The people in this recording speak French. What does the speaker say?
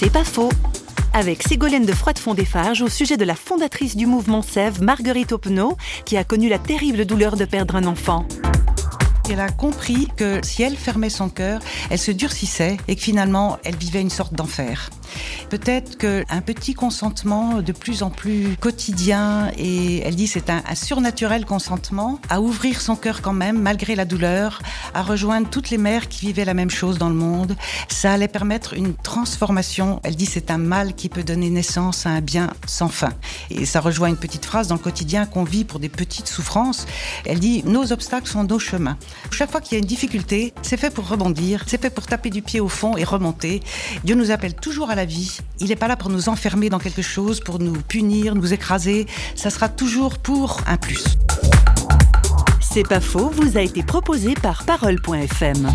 C'est pas faux. Avec Ségolène de Froide-Fond-des-Farges au sujet de la fondatrice du mouvement Sève, Marguerite Oppenau, qui a connu la terrible douleur de perdre un enfant. Elle a compris que si elle fermait son cœur, elle se durcissait et que finalement, elle vivait une sorte d'enfer. Peut-être qu'un petit consentement de plus en plus quotidien, et elle dit c'est un, un, surnaturel consentement, à ouvrir son cœur quand même, malgré la douleur, à rejoindre toutes les mères qui vivaient la même chose dans le monde, ça allait permettre une transformation. Elle dit c'est un mal qui peut donner naissance à un bien sans fin. Et ça rejoint une petite phrase dans le quotidien qu'on vit pour des petites souffrances. Elle dit nos obstacles sont nos chemins. Chaque fois qu'il y a une difficulté, c'est fait pour rebondir, c'est fait pour taper du pied au fond et remonter. Dieu nous appelle toujours à la vie. Il n'est pas là pour nous enfermer dans quelque chose, pour nous punir, nous écraser. Ça sera toujours pour un plus. C'est pas faux, vous a été proposé par Parole.fm.